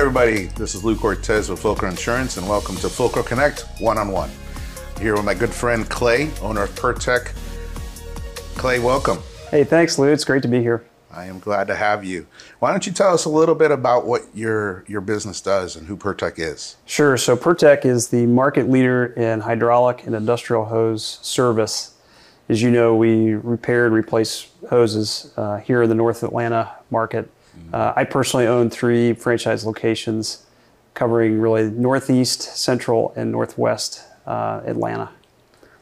everybody. This is Lou Cortez with Fulcro Insurance, and welcome to Fulcro Connect One on One. Here with my good friend Clay, owner of PIRTEK. Clay, welcome. Hey, thanks, Lou. It's great to be here. I am glad to have you. Why don't you tell us a little bit about what your your business does and who PIRTEK is? Sure. So PIRTEK is the market leader in hydraulic and industrial hose service. As you know, we repair and replace hoses uh, here in the North Atlanta market. Uh, I personally own three franchise locations covering really Northeast, Central, and Northwest uh, Atlanta.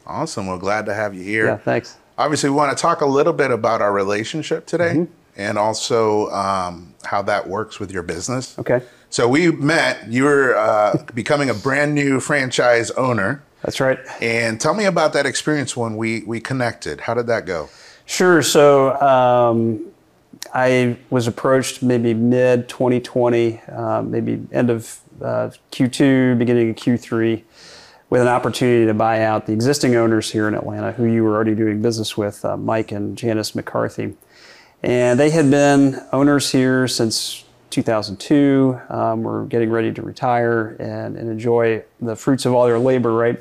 Awesome. Well, glad to have you here. Yeah, thanks. Obviously, we want to talk a little bit about our relationship today Mm-hmm. and also um, how that works with your business. Okay, So we met. You were uh, becoming a brand new franchise owner, that's right. and tell me about that experience when we we connected. How did that go? Sure. So um, I was approached maybe mid 2020, uh, maybe end of uh, Q2, beginning of Q3, with an opportunity to buy out the existing owners here in Atlanta, who you were already doing business with, uh, Mike and Janice McCarthy. And they had been owners here since 2002. Um, were getting ready to retire and, and enjoy the fruits of all their labor, right?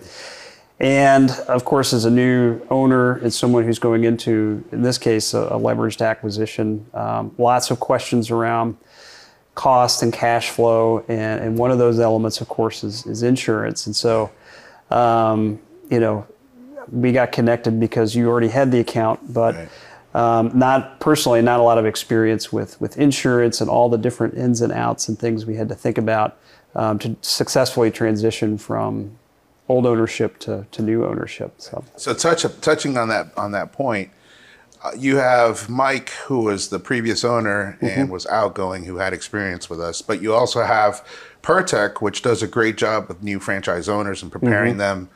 And of course, as a new owner and someone who's going into, in this case, a, a leveraged acquisition, um, lots of questions around cost and cash flow. And, and one of those elements, of course, is, is insurance. And so, um, you know, we got connected because you already had the account, but Right. um, not personally, not a lot of experience with, with insurance and all the different ins and outs and things we had to think about um, to successfully transition from old ownership to, to new ownership. So So touch touching on that on that point, uh, you have Mike, who was the previous owner and was outgoing, who had experience with us, but you also have PIRTEK, which does a great job with new franchise owners and preparing them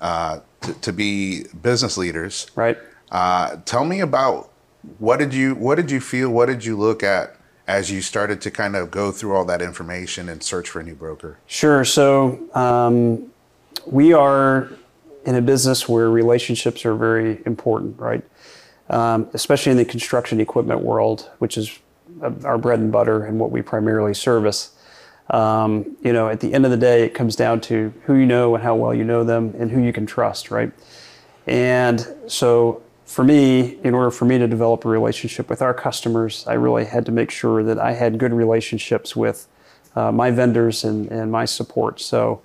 uh, to, to be business leaders. right. Uh, tell me about what did you what did you feel? What did you look at as you started to kind of go through all that information and search for a new broker? Sure. So um, we are in a business where relationships are very important, right? Um, especially in the construction equipment world, which is uh, our bread and butter and what we primarily service. Um, you know, at the end of the day, it comes down to who you know and how well you know them and who you can trust, right? And so for me, in order for me to develop a relationship with our customers, I really had to make sure that I had good relationships with uh, my vendors and, and my support. So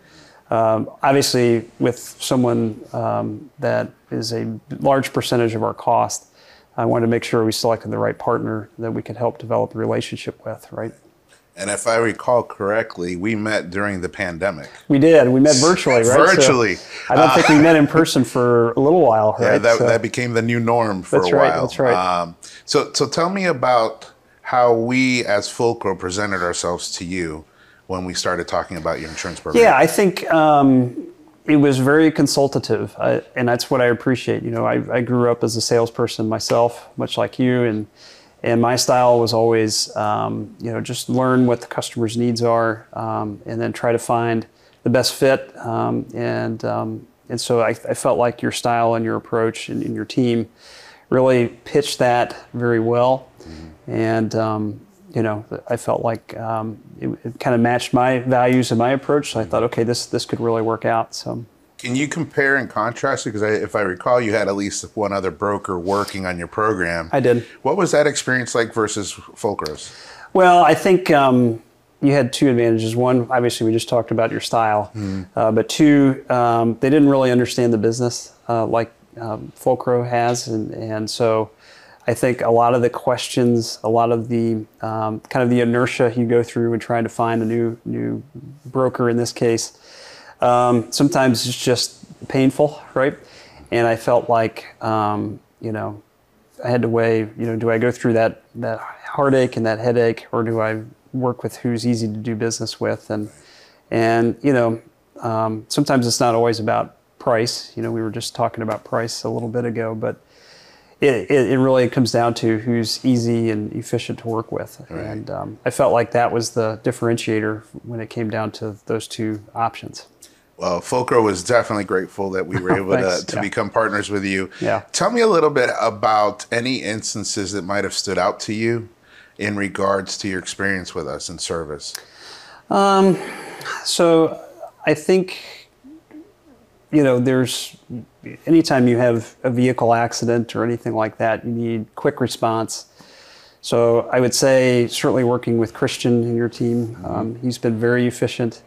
um, obviously, with someone um, that is a large percentage of our cost, I wanted to make sure we selected the right partner that we could help develop a relationship with, right? And if I recall correctly, we met during the pandemic. We did. We met virtually, right? So Virtually. I don't think we met in person for a little while, right? Yeah, that, So- that became the new norm for That's a right, while. that's right. Um, so, so tell me about how we as Fulcro presented ourselves to you when we started talking about your insurance program. Yeah, I think um, it was very consultative, I, and that's what I appreciate. You know, I, I grew up as a salesperson myself, much like you, and and my style was always, um, you know, just learn what the customer's needs are, um, and then try to find the best fit. Um, and um, and so I, I felt like your style and your approach and, and your team really pitched that very well, and. Um, you know, I felt like um, it, it kind of matched my values and my approach. So I thought, okay, this this could really work out. So Can you compare and contrast? Because I, if I recall, you had at least one other broker working on your program. I did. What was that experience like versus Fulcro's? Well, I think um, you had two advantages. One, obviously, we just talked about your style, uh, but two, um, they didn't really understand the business uh, like um, Fulcro has, and and so I think a lot of the questions, a lot of the um, kind of the inertia you go through when trying to find a new new broker in this case, um, sometimes it's just painful, right? And I felt like um, you know I had to weigh, you know, do I go through that that heartache and that headache, or do I work with who's easy to do business with? And and you know, um, sometimes it's not always about price. You know, we were just talking about price a little bit ago, but it, it, it really comes down to who's easy and efficient to work with. And um, I felt like that was the differentiator when it came down to those two options. Well, Fulcro was definitely grateful that we were able to, to yeah. become partners with you. Yeah. Tell me a little bit about any instances that might have stood out to you in regards to your experience with us in service. Um, So I think, you know, there's anytime you have a vehicle accident or anything like that, you need quick response. So I would say certainly working with Christian and your team, um, he's been very efficient.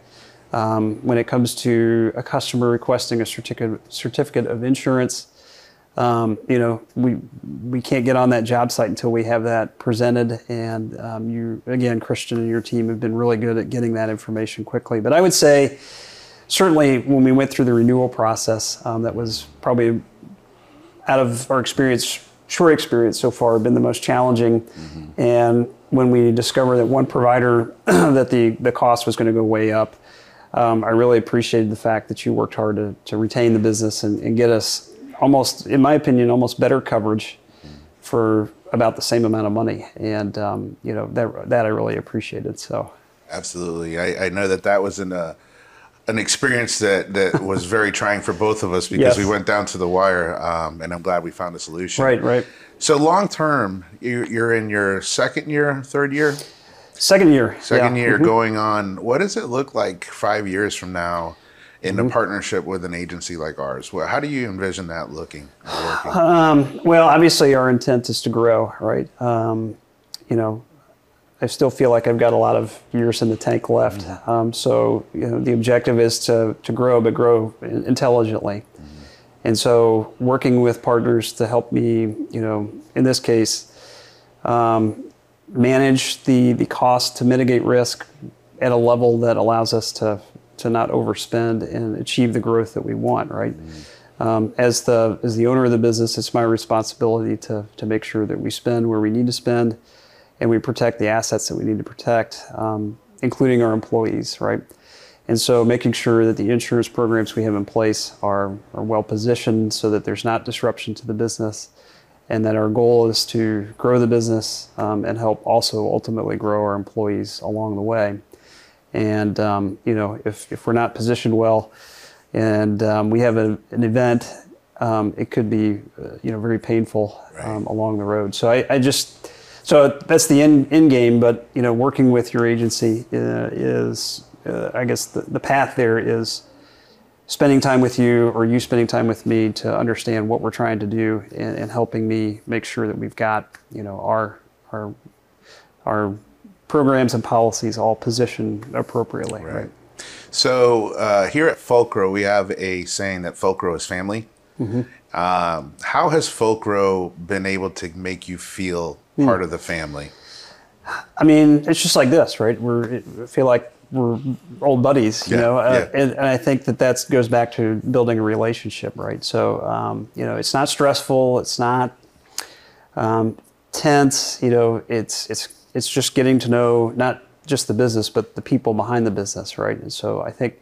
Um, when it comes to a customer requesting a certificate certificate of insurance, um, you know, we we can't get on that job site until we have that presented. And um, you, again, Christian and your team have been really good at getting that information quickly. But I would say, certainly, when we went through the renewal process, um, that was probably out of our experience, short experience so far, been the most challenging. And when we discovered that one provider that the the cost was going to go way up. Um, I really appreciated the fact that you worked hard to, to retain the business and, and get us almost, in my opinion, almost better coverage for about the same amount of money. And um, you know that that I really appreciated. So Absolutely. I, I know that that was an, uh, an experience that, that was very trying for both of us because Yes. we went down to the wire, um, and I'm glad we found a solution. right, right. So long term, you, you're in your second year, third year, Second year. second yeah. year Mhm. going on. What does it look like five years from now in Mm-hmm. a partnership with an agency like ours? Well, how do you envision that looking? Uh, Well, obviously, our intent is to grow, right? Um, you know, I still feel like I've got a lot of years in the tank left. Um, so, you know, the objective is to, to grow, but grow in- intelligently. And so, working with partners to help me, you know, in this case, um, manage the, the cost to mitigate risk at a level that allows us to, to not overspend and achieve the growth that we want, right? Um, as the as the owner of the business, it's my responsibility to to make sure that we spend where we need to spend, and we protect the assets that we need to protect, um, including our employees, right? And so, making sure that the insurance programs we have in place are are well positioned, so that there's not disruption to the business, and that our goal is to grow the business um, and help also ultimately grow our employees along the way. And um, you know, if if we're not positioned well, and um, we have a, an event, um, it could be uh, you know very painful um, along the road. So I, I just so that's the end, end game. But you know, working with your agency uh, is uh, I guess the, the path there is spending time with you or you spending time with me to understand what we're trying to do and, and helping me make sure that we've got you know our our our programs and policies all positioned appropriately right, So uh, here at Fulcro, we have a saying that Fulcro is family. Mm-hmm. Um, how has Fulcro been able to make you feel. Part of the family? I mean, it's just like this, right? We're I feel like we're old buddies, you Yeah, know, uh, yeah. and, and I think that that goes back to building a relationship, right? So, um, you know, it's not stressful, it's not um, tense, you know, it's it's it's just getting to know not just the business, but the people behind the business, right? And so, I think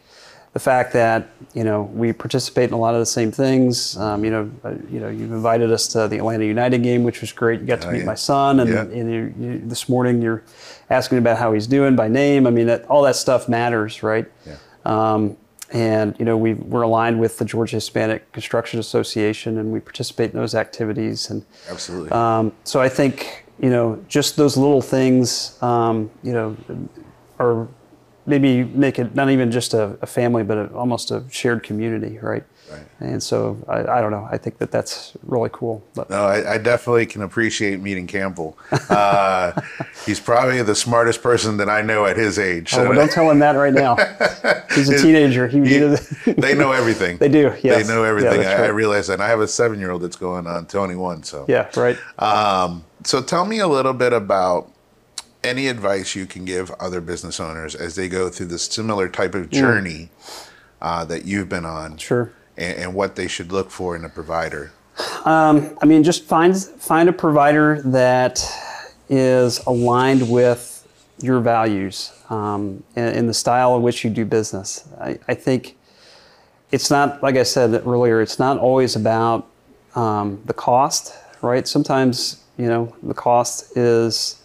the fact that you know we participate in a lot of the same things. Um, you know, uh, you know, you've invited us to the Atlanta United game, which was great. You got to Oh, meet yeah. my son, and, Yeah. and you, you, this morning you're asking about how he's doing by name. I mean, that, all that stuff matters, right? Yeah. Um, and you know, we we're aligned with the Georgia Hispanic Construction Association, and we participate in those activities. And Absolutely. um, so I think you know, just those little things, um, you know, are maybe make it not even just a, a family, but a, almost a shared community, right? Right. And so I, I don't know. I think that that's really cool. But No, I, I definitely can appreciate meeting Campbell. Uh, he's probably the smartest person that I know at his age. oh, well, don't tell him that right now. He's a teenager. He, He- they know everything. They do, Yes. They know everything. that's I, I realize that. And I have a seven-year-old that's going on 21. So yeah, right. Um, so tell me a little bit about any advice you can give other business owners as they go through this similar type of journey uh, that you've been on, Mm. Sure. and, and what they should look for in a provider. I mean, just find find a provider that is aligned with your values um, and, and the style in which you do business. I, I think it's not like I said earlier. It's not always about um, the cost, right? Sometimes you know the cost is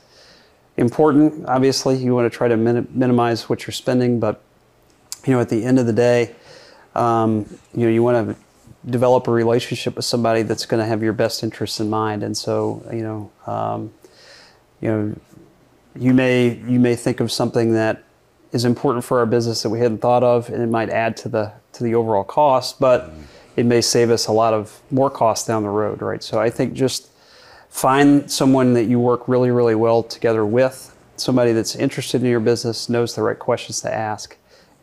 important. Obviously, you want to try to min- minimize what you're spending, but you know, at the end of the day, um, you know, you want to develop a relationship with somebody that's going to have your best interests in mind. And so, you know, um, you know, you may you may think of something that is important for our business that we hadn't thought of, and it might add to the to the overall cost, but it may save us a lot of more costs down the road, right? So I think just find someone that you work really, really well together with, somebody that's interested in your business, knows the right questions to ask,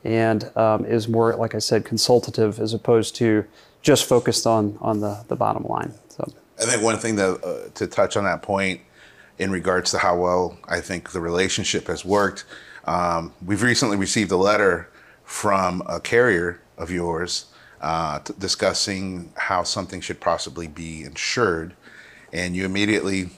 and um, is more, like I said, consultative as opposed to just focused on on the, the bottom line. So I think one thing that uh, to touch on that point in regards to how well I think the relationship has worked. Um, we've recently received a letter from a carrier of yours uh, t- discussing how something should possibly be insured, and you immediately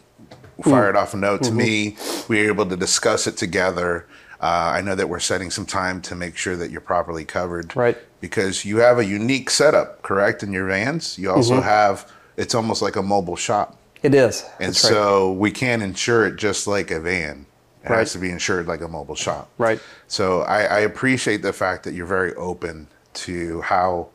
hmm. fired off a note to mm-hmm. me. We were able to discuss it together. Uh, I know that we're setting some time to make sure that you're properly covered. Right. Because you have a unique setup, correct, in your vans. You also mm-hmm. have it's almost like a mobile shop. it is. And That's right. so we can't insure it just like a van. It Right. has to be insured like a mobile shop. Right. So I, I appreciate the fact that you're very open to how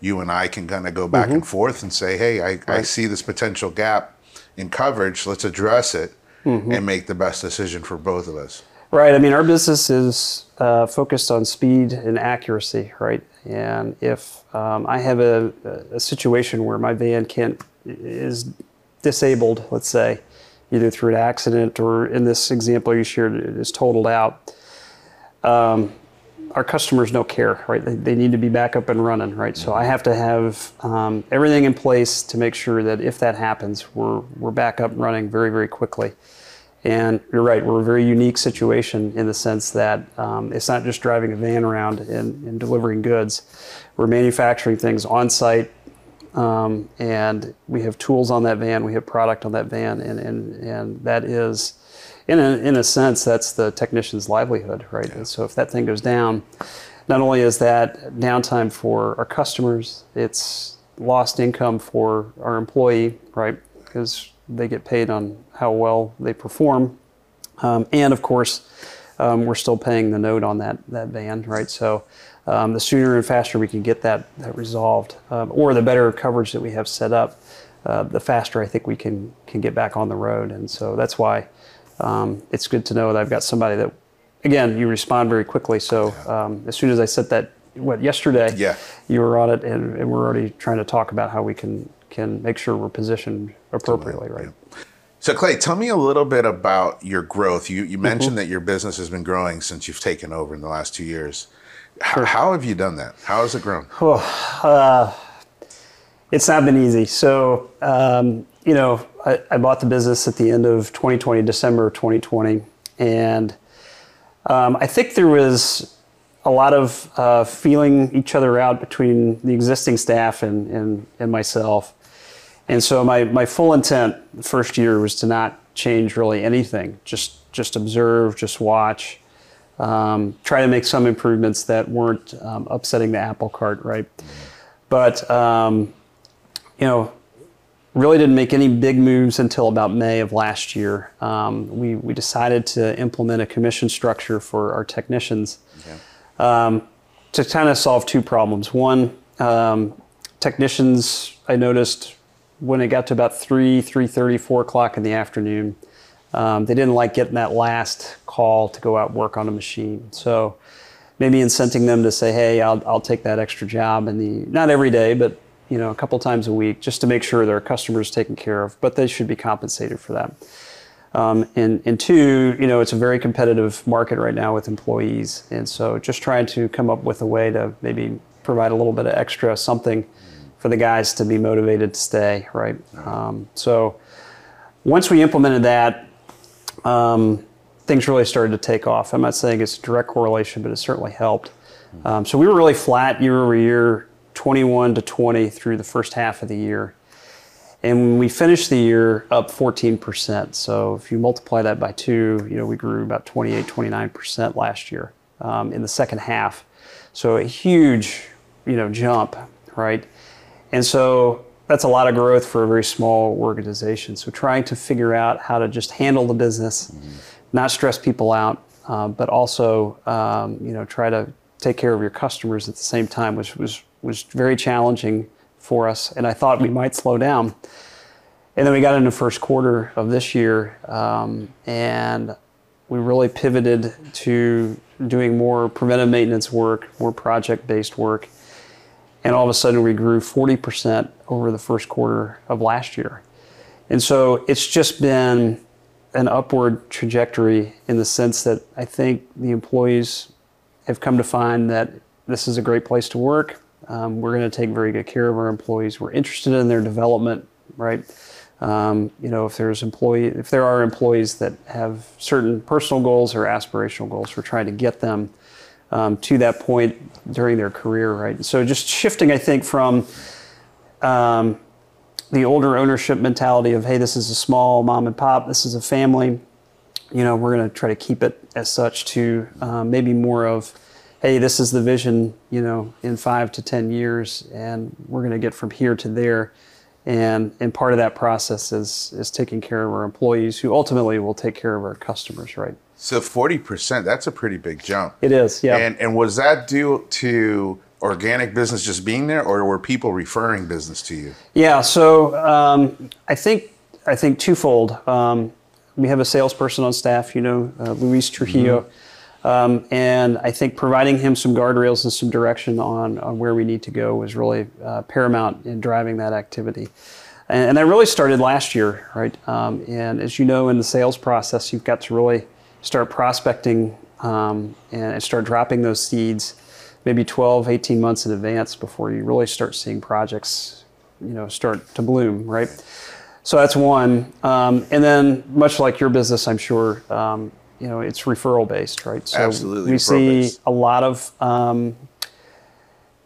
you and I can kind of go back and forth and say, hey, I, I Mm-hmm. See this potential gap in coverage. Let's address it Mm-hmm. and make the best decision for both of us. Right. I mean, our business is uh, focused on speed and accuracy, right? And if um, I have a, a situation where my van can't is disabled, let's say, either through an accident or in this example you shared, it is totaled out. Um, our customers don't care, right? They, they need to be back up and running, right? So I have to have um, everything in place to make sure that if that happens, we're we're back up and running very very quickly. And you're right, we're a very unique situation in the sense that um, it's not just driving a van around and, and delivering goods. We're manufacturing things on site, um, and we have tools on that van, we have product on that van, and, and, and that is, in a, in a sense, that's the technician's livelihood, right? And so if that thing goes down, not only is that downtime for our customers, it's lost income for our employee, right? Because they get paid on how well they perform. Um, and of course, um, we're still paying the note on that, that van, right? So um, the sooner and faster we can get that, that resolved, um, or the better coverage that we have set up, uh, the faster I think we can, can get back on the road. And so that's why um, it's good to know that I've got somebody that, again, you respond very quickly. So um, as soon as I set that, what, yesterday, Yeah. you were on it, and, and we're already trying to talk about how we can, can make sure we're positioned appropriately, right? So Clay, tell me a little bit about your growth. You you Mm-hmm. mentioned that your business has been growing since you've taken over in the last two years. H- How have you done that? How has it grown? It's not been easy. So, um, you know, I, I bought the business at the end of 2020, December 2020, and um, I think there was a lot of uh, feeling each other out between the existing staff and, and, and myself. And so my, my full intent the first year was to not change really anything, just just observe, just watch, um, try to make some improvements that weren't um, upsetting the apple cart, right? But um, you know, really didn't make any big moves until about May of last year. Um, we, we decided to implement a commission structure for our technicians um, to kind of solve two problems. One, um, technicians, I noticed when it got to about 3, 3.30, 4 o'clock in the afternoon, um, they didn't like getting that last call to go out and work on a machine. So maybe incenting them to say, hey, I'll, I'll take that extra job in the, not every day, but you know, a couple times a week just to make sure their customers taken care of, but they should be compensated for that. Um, and, and two, you know, it's a very competitive market right now with employees. And so just trying to come up with a way to maybe provide a little bit of extra something for the guys to be motivated to stay, right? Um, so once we implemented that, um, things really started to take off. I'm not saying it's a direct correlation, but it certainly helped. Um, so we were really flat year over year, 21 to 20 through the first half of the year. And we finished the year up 14%. So if you multiply that by two, you know, we grew about 28, 29% last year um, in the second half. So a huge, you know, jump, right? And so that's a lot of growth for a very small organization. So trying to figure out how to just handle the business, not stress people out, uh, but also, um, you know, try to take care of your customers at the same time, which was was very challenging for us. And I thought we might slow down. And then we got into first quarter of this year, um, and we really pivoted to doing more preventive maintenance work, more project based work. And all of a sudden, we grew 40% over the first quarter of last year. And so it's just been an upward trajectory in the sense that I think the employees have come to find that this is a great place to work. Um, we're going to take very good care of our employees. We're interested in their development, right? Um, you know, if there's employee, if there are employees that have certain personal goals or aspirational goals, we're trying to get them um, to that point during their career, right? So just shifting, I think, from um, the older ownership mentality of, hey, this is a small mom and pop, this is a family. You know, we're going to try to keep it as such to um, maybe more of, hey, this is the vision, you know, in five to 10 years, and we're going to get from here to there. And, and part of that process is, is taking care of our employees who ultimately will take care of our customers, right? So 40%, that's a pretty big jump. It is, yeah. And, and was that due to organic business just being there, or were people referring business to you? Yeah, so um, I think I think twofold. Um, we have a salesperson on staff, you know, uh, Luis Trujillo, mm-hmm. Um, and I think providing him some guardrails and some direction on, on where we need to go was really uh, paramount in driving that activity. And, and, that really started last year, right? Um, and as you know, in the sales process, you've got to really start prospecting um, and start dropping those seeds maybe 12, 18 months in advance before you really start seeing projects, you know, start to bloom, right? So that's one. Um, and then, much like your business, I'm sure, um, you know, it's referral based, right? So Absolutely. We see a lot of um,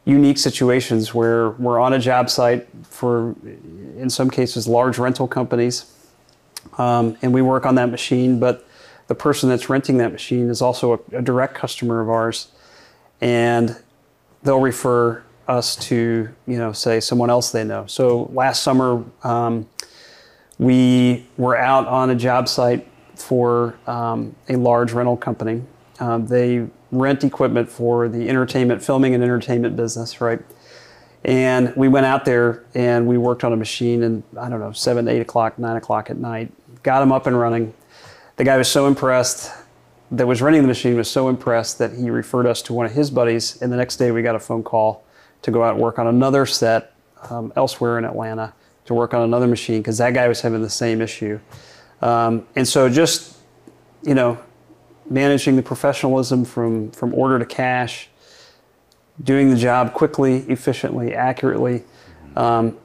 unique situations where we're on a job site for, in some cases, large rental companies, um, and we work on that machine, but the person that's renting that machine is also a, a direct customer of ours and they'll refer us to, you know, say someone else they know. So last summer, um, we were out on a job site for um, a large rental company. Um, they rent equipment for the entertainment, filming and entertainment business, right? And we went out there and we worked on a machine and I don't know, seven, eight o'clock, nine o'clock at night, got them up and running. The guy was so impressed that was running the machine was so impressed that he referred us to one of his buddies. And the next day, we got a phone call to go out and work on another set um, elsewhere in Atlanta to work on another machine because that guy was having the same issue. Um, and so, just you know, managing the professionalism from from order to cash, doing the job quickly, efficiently, accurately. Um,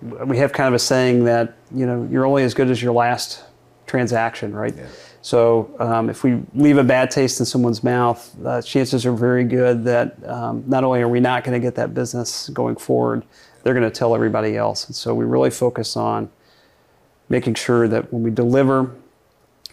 we have kind of a saying that you know you're only as good as your last transaction, right? Yeah. So um, if we leave a bad taste in someone's mouth, uh, chances are very good that um, not only are we not going to get that business going forward, they're going to tell everybody else. And so we really focus on making sure that when we deliver,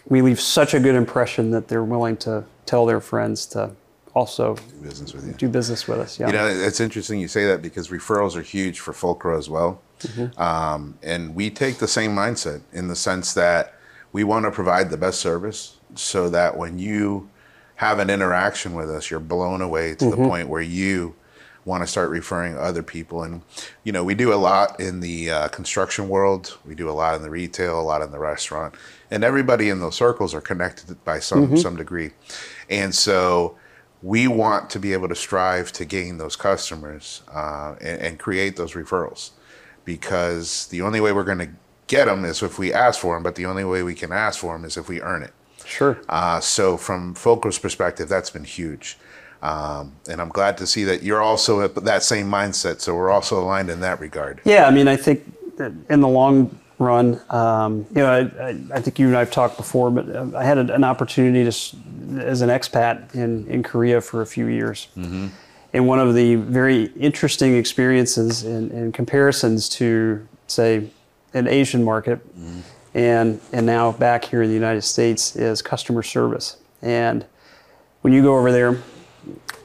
we leave such a good impression that they're willing to tell their friends to also do business with you. Do business with us. Yeah. You know, it's interesting you say that because referrals are huge for Fulcro as well, mm-hmm. um, and we take the same mindset in the sense that we want to provide the best service so that when you have an interaction with us, you're blown away to mm-hmm. the point where you want to start referring other people. And, you know, we do a lot in the uh, construction world, we do a lot in the retail, a lot in the restaurant, and everybody in those circles are connected by some, mm-hmm. some degree. And so we want to be able to strive to gain those customers uh, and, and create those referrals because the only way we're going to get them is if we ask for them, but the only way we can ask for them is if we earn it. Sure. Uh, so from Fulcro's perspective, that's been huge. Um, and I'm glad to see that you're also at that same mindset. So we're also aligned in that regard. Yeah, I mean, I think in the long run, um, you know, I, I, think you and I've talked before, but uh, I had an opportunity to, as an expat in, in Korea for a few years. Mm-hmm. And one of the very interesting experiences and comparisons to, say, an Asian market, mm-hmm. and and now back here in the United States is customer service. And when you go over there,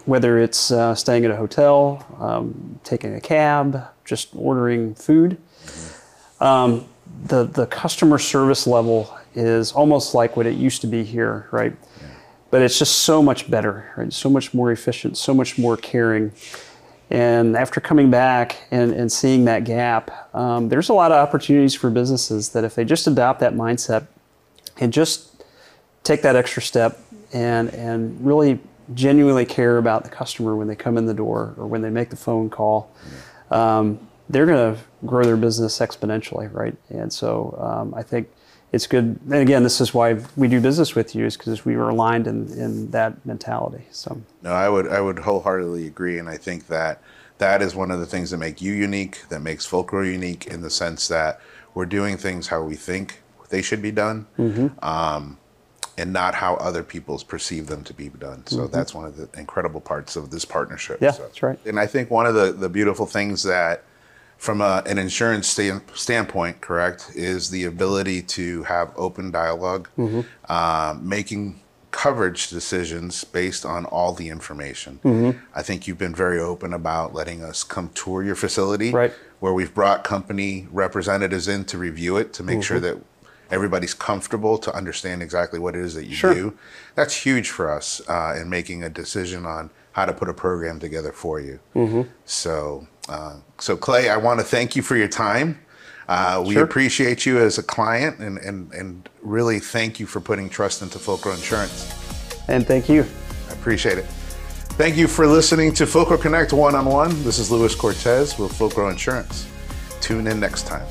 whether it's uh, staying at a hotel, um, taking a cab, just ordering food, um, the the customer service level is almost like what it used to be here, right? Yeah. But it's just so much better, right? So much more efficient, so much more caring. And after coming back and, and seeing that gap, um, there's a lot of opportunities for businesses that if they just adopt that mindset and just take that extra step and and really genuinely care about the customer when they come in the door or when they make the phone call, um, they're going to grow their business exponentially, right? And so um, I think it's good. And again, this is why we do business with you, is because we were aligned in, in that mentality. So No, I would I would wholeheartedly agree, and I think that that is one of the things that make you unique, that makes Fulcro unique in the sense that we're doing things how we think they should be done, um, and not how other people's perceive them to be done. So mm-hmm. that's one of the incredible parts of this partnership. Yeah, So- that's right. And I think one of the the beautiful things that from a, an insurance stand, standpoint, correct, is the ability to have open dialog mm-hmm. uh, um, making coverage decisions based on all the information. Mm-hmm. I think you've been very open about letting us come tour your facility, Right. where we've brought company representatives in to review it to make sure that everybody's comfortable to understand exactly what it is that you Sure. do. That's huge for us uh, in making a decision on how to put a program together for you. So, uh, so Clay, I want to thank you for your time. Uh, we Sure. appreciate you as a client and, and, and really thank you for putting trust into Fulcro Insurance. and thank you. I appreciate it. Thank you for listening to Fulcro Connect One on One. This is Luis Cortez with Fulcro Insurance. Tune in next time.